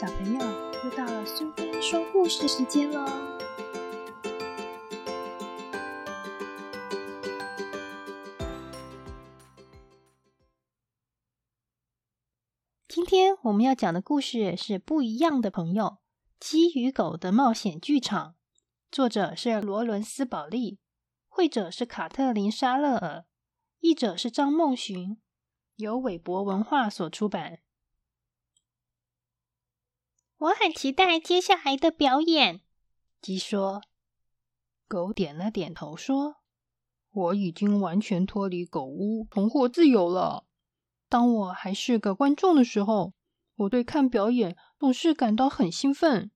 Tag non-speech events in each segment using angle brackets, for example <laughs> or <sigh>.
小朋友，又到了苏菲说故事时间喽！今天我们要讲的故事是《不一样的朋友·鸡与狗的冒险剧场》，作者是罗伦斯·保利，绘者是卡特琳·沙勒尔，译者是张梦寻，由韦博文化所出版。我很期待接下来的表演。鸡说：“狗点了点头，说：‘我已经完全脱离狗屋，重获自由了。当我还是个观众的时候，我对看表演总是感到很兴奋。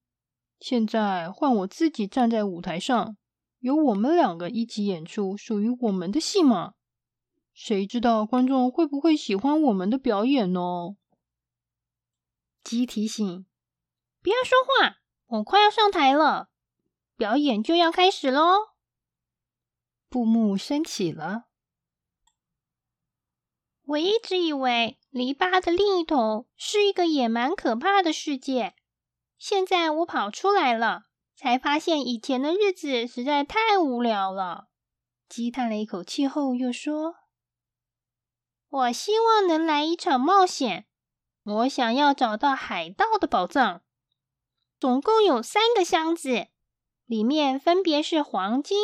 现在换我自己站在舞台上，由我们两个一起演出属于我们的戏码。谁知道观众会不会喜欢我们的表演呢？’”鸡提醒。不要说话，我快要上台了，表演就要开始喽。布幕升起了。我一直以为篱笆的另一头是一个野蛮可怕的世界，现在我跑出来了，才发现以前的日子实在太无聊了。鸡叹了一口气后又说：“我希望能来一场冒险，我想要找到海盗的宝藏。”总共有三个箱子，里面分别是黄金、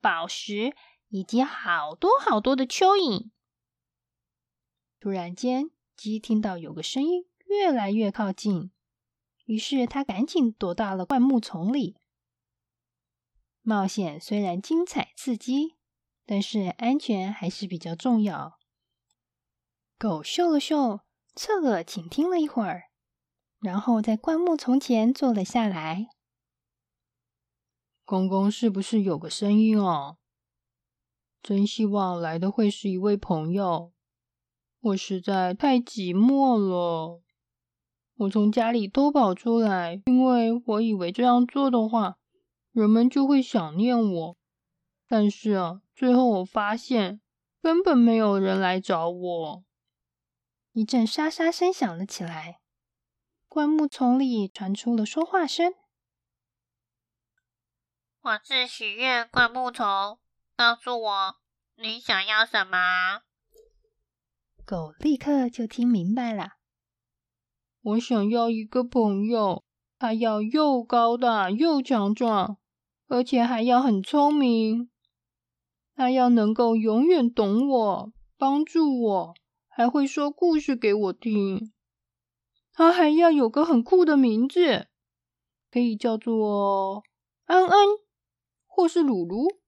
宝石以及好多好多的蚯蚓。突然间，鸡听到有个声音越来越靠近，于是它赶紧躲到了灌木丛里。冒险虽然精彩刺激，但是安全还是比较重要。狗嗅了嗅，侧耳倾听了一会儿。然后在灌木丛前坐了下来。公公是不是有个声音哦？真希望来的会是一位朋友。我实在太寂寞了。我从家里偷跑出来，因为我以为这样做的话，人们就会想念我。但是啊，最后我发现根本没有人来找我。一阵沙沙声响了起来。灌木丛里传出了说话声：“我是许愿灌木丛，告诉我你想要什么。”狗立刻就听明白了：“我想要一个朋友，他要又高大又强壮，而且还要很聪明。他要能够永远懂我、帮助我，还会说故事给我听。”他还要有个很酷的名字，可以叫做安安，或是鲁鲁。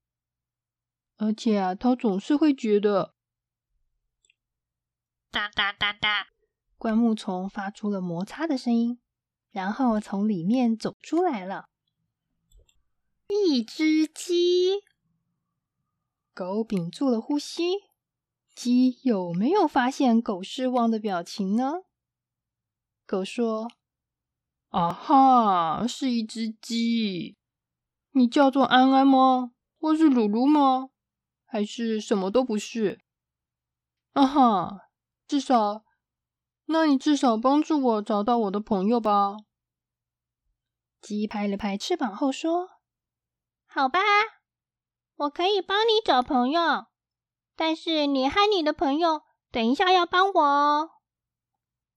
而且啊，他总是会觉得哒哒哒哒，灌木丛发出了摩擦的声音，然后从里面走出来了一只鸡。狗屏住了呼吸，鸡有没有发现狗失望的表情呢？狗说：“啊哈，是一只鸡。你叫做安安吗？或是鲁鲁吗？还是什么都不是？啊哈，至少，那你至少帮助我找到我的朋友吧。”鸡拍了拍翅膀后说：“好吧，我可以帮你找朋友，但是你和你的朋友等一下要帮我哦。”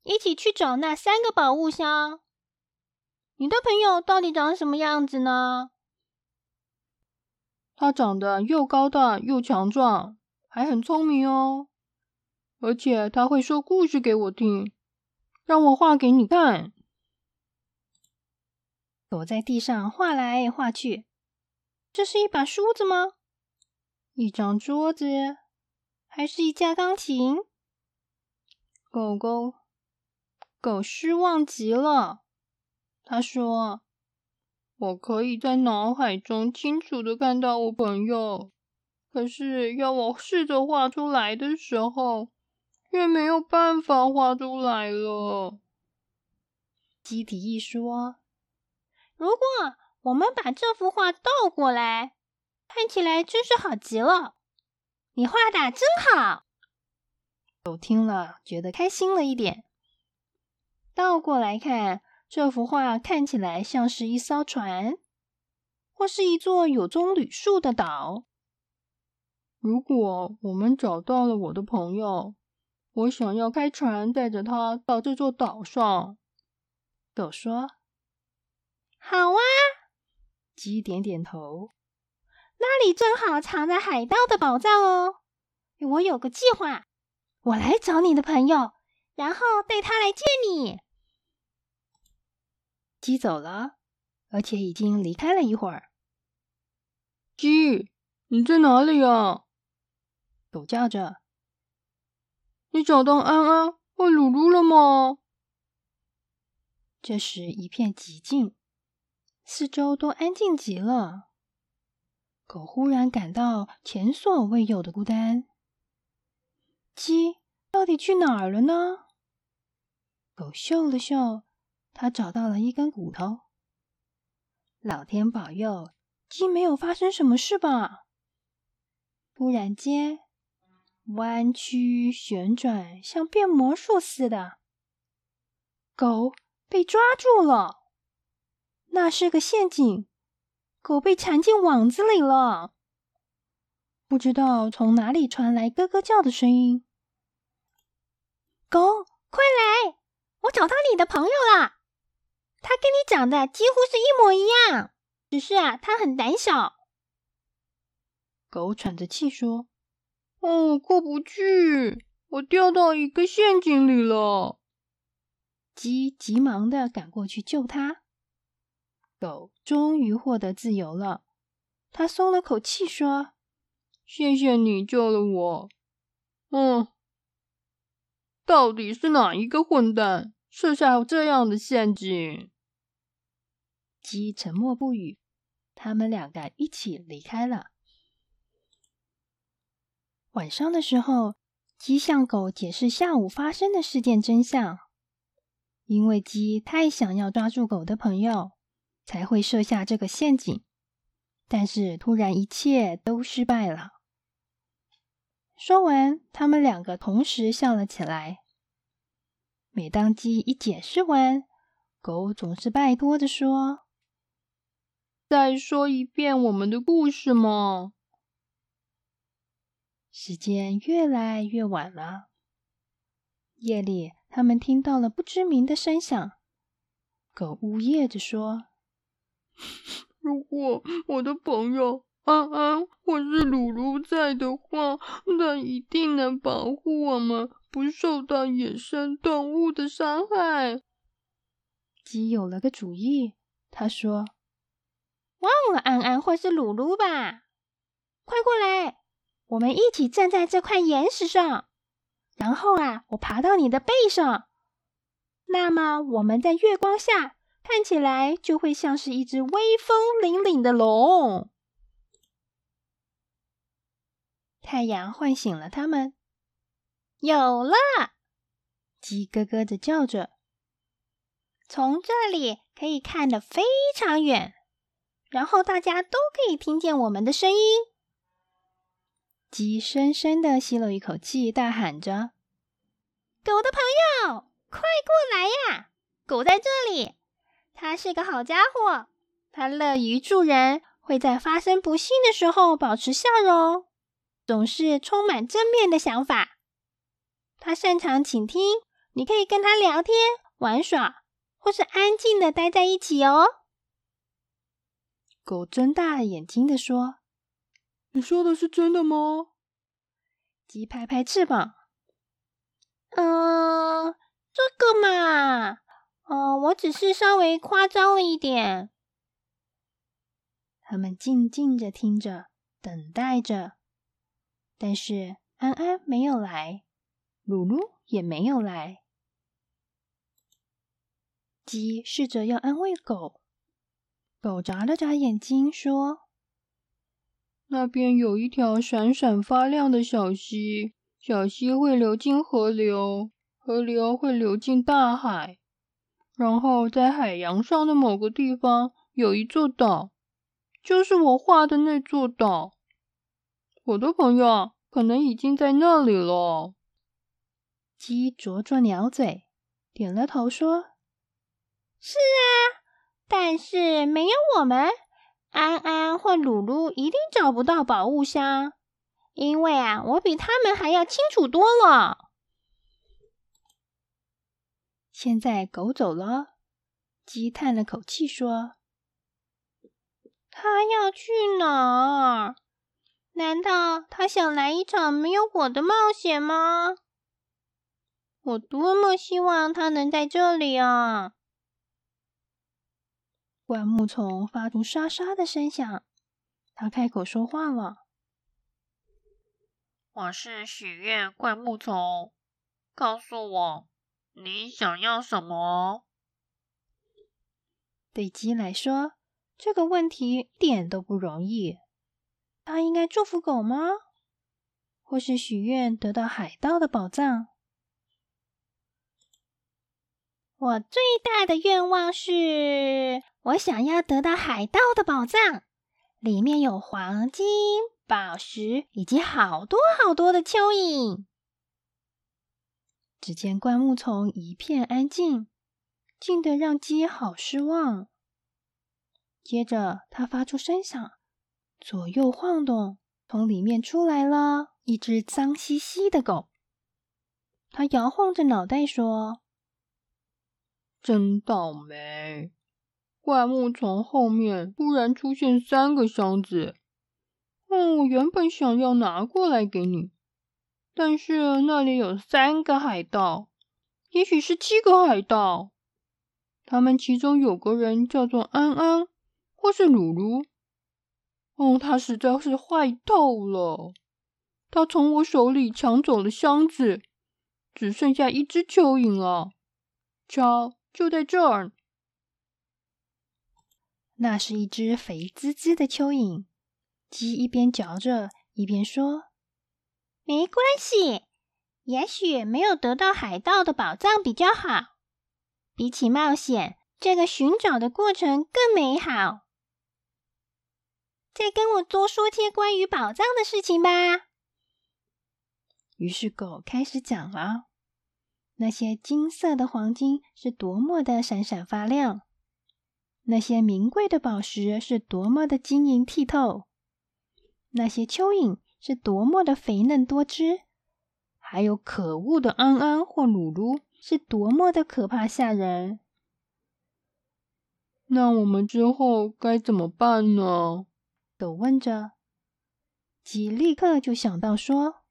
一起去找那三个宝物箱。你的朋友到底长什么样子呢？他长得又高大又强壮，还很聪明哦。而且他会说故事给我听，让我画给你看。躲在地上画来画去。这是一把梳子吗？一张桌子？还是一架钢琴？狗狗。狗失望极了。他说：“我可以在脑海中清楚的看到我朋友，可是要我试着画出来的时候，却没有办法画出来了。”鸡提议说：“如果我们把这幅画倒过来，看起来真是好极了。你画的真好。”狗听了，觉得开心了一点。倒过来看，这幅画看起来像是一艘船，或是一座有棕榈树的岛。如果我们找到了我的朋友，我想要开船带着他到这座岛上。狗说：“好啊。”鸡点点头。那里正好藏着海盗的宝藏哦。我有个计划，我来找你的朋友，然后带他来见你。鸡走了，而且已经离开了一会儿。鸡，你在哪里呀？狗叫着：“你找到安安和鲁鲁了吗？”这时一片寂静，四周都安静极了。狗忽然感到前所未有的孤单。鸡到底去哪儿了呢？狗嗅了嗅，他找到了一根骨头。老天保佑，鸡没有发生什么事吧？突然间。弯曲旋转，像变魔术似的。狗被抓住了，那是个陷阱。狗被缠进网子里了。不知道从哪里传来咯咯叫的声音。狗，快来！我找到你的朋友了。他跟你长得几乎是一模一样，只是啊，他很胆小。狗喘着气说。哦，过不去，我掉到一个陷阱里了。鸡急忙的赶过去救他。狗终于获得自由了，它松了口气说：“谢谢你救了我。”嗯，到底是哪一个混蛋设下这样的陷阱？鸡沉默不语。他们两个一起离开了。晚上的时候，鸡向狗解释下午发生的事件真相。因为鸡太想要抓住狗的朋友，才会设下这个陷阱。但是突然一切都失败了。说完，他们两个同时笑了起来。每当鸡一解释完，狗总是拜托着说：“再说一遍我们的故事嘛？”时间越来越晚了。夜里，他们听到了不知名的声响。狗呜咽着说：“ <laughs> 如果我的朋友安安或是鲁鲁在的话，那一定能保护我们不受到野生动物的伤害。”鸡有了个主意，他说：“忘了安安或是鲁鲁吧，快过来。”我们一起站在这块岩石上，然后啊，我爬到你的背上，那么我们在月光下看起来就会像是一只威风凛凛的龙。太阳唤醒了他们，有了！鸡咯咯的叫着，从这里可以看得非常远，然后大家都可以听见我们的声音。鸡深深的吸了一口气，大喊着：“狗的朋友，快过来呀！狗在这里，它是个好家伙，它乐于助人，会在发生不幸的时候保持笑容，总是充满正面的想法。他擅长倾听，你可以跟他聊天、玩耍，或是安静的待在一起哦。”狗睁大了眼睛的说。你说的是真的吗？鸡拍拍翅膀，嗯，这个嘛，嗯，我只是稍微夸张了一点。他们静静的听着，等待着，但是安安没有来，鲁鲁也没有来。鸡试着要安慰狗，狗眨了眨眼睛说。那边有一条闪闪发亮的小溪，小溪会流进河流，河流会流进大海，然后在海洋上的某个地方有一座岛，就是我画的那座岛。我的朋友可能已经在那里了。鸡啄啄鸟嘴，点了头说：“是啊，但是没有我们，安安或鲁鲁一定找不到宝物箱，因为啊，我比他们还要清楚多了。现在狗走了，鸡叹了口气说：“他要去哪儿？难道他想来一场没有我的冒险吗？我多么希望他能在这里啊！”灌木丛发出沙沙的声响，他开口说话了：“我是许愿灌木丛，告诉我你想要什么？”对鸡来说，这个问题一点都不容易。他应该祝福狗吗？或是许愿得到海盗的宝藏？我最大的愿望是。我想要得到海盗的宝藏，里面有黄金、宝石以及好多好多的蚯蚓。只见灌木丛一片安静，静得让鸡好失望。接着，它发出声响，左右晃动，从里面出来了一只脏兮兮的狗。它摇晃着脑袋说：“真倒霉。”灌木丛后面突然出现三个箱子，嗯，我原本想要拿过来给你，但是那里有三个海盗，也许是七个海盗。他们其中有个人叫做安安，或是鲁鲁。哦，他实在是坏透了，他从我手里抢走了箱子，只剩下一只蚯蚓了。瞧，就在这儿。那是一只肥滋滋的蚯蚓，鸡一边嚼着，一边说：“没关系，也许没有得到海盗的宝藏比较好。比起冒险，这个寻找的过程更美好。再跟我多说些关于宝藏的事情吧。”于是狗开始讲了：那些金色的黄金是多么的闪闪发亮。那些名贵的宝石是多么的晶莹剔透，那些蚯蚓是多么的肥嫩多汁，还有可恶的安安或鲁鲁是多么的可怕吓人。那我们之后该怎么办呢？狗问着。鸡立刻就想到说：“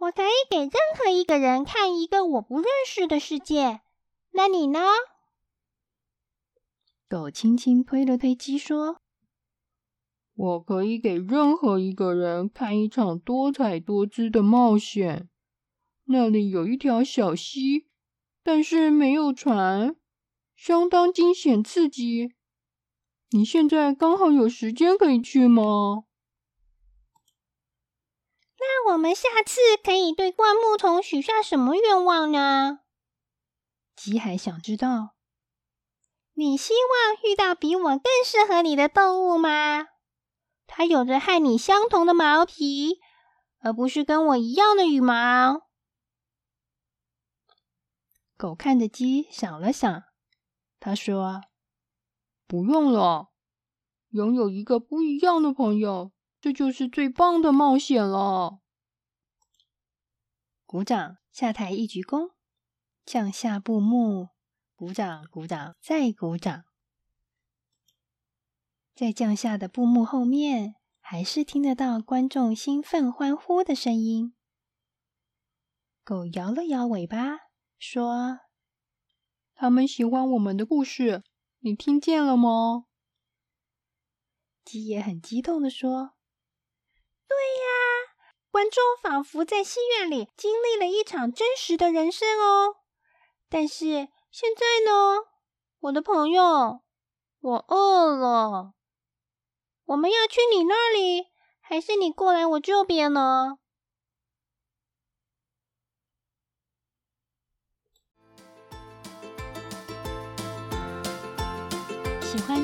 我可以给任何一个人看一个我不认识的世界。那你呢？”狗轻轻推了推鸡，说：“我可以给任何一个人看一场多彩多姿的冒险。那里有一条小溪，但是没有船，相当惊险刺激。你现在刚好有时间可以去吗？那我们下次可以对灌木丛许下什么愿望呢？”鸡还想知道。你希望遇到比我更适合你的动物吗？它有着和你相同的毛皮，而不是跟我一样的羽毛。狗看着鸡，想了想，他说：“不用了，拥有一个不一样的朋友，这就是最棒的冒险了。”鼓掌，下台一鞠躬，降下布幕。鼓掌，鼓掌，再鼓掌。在降下的布幕后面，还是听得到观众兴奋欢呼的声音。狗摇了摇尾巴，说：“他们喜欢我们的故事，你听见了吗？”鸡也很激动的说：“对呀，观众仿佛在戏院里经历了一场真实的人生哦。但是。”现在呢，我的朋友，我饿了。我们要去你那里，还是你过来我这边呢？